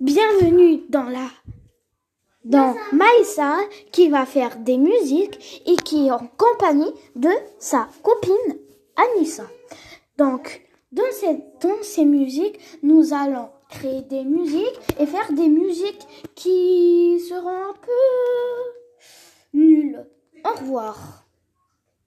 Bienvenue dans la dans Maïssa qui va faire des musiques et qui est en compagnie de sa copine Anissa. Donc, dans ces, dans ces musiques, nous allons créer des musiques et faire des musiques qui seront un peu nulles. Au revoir.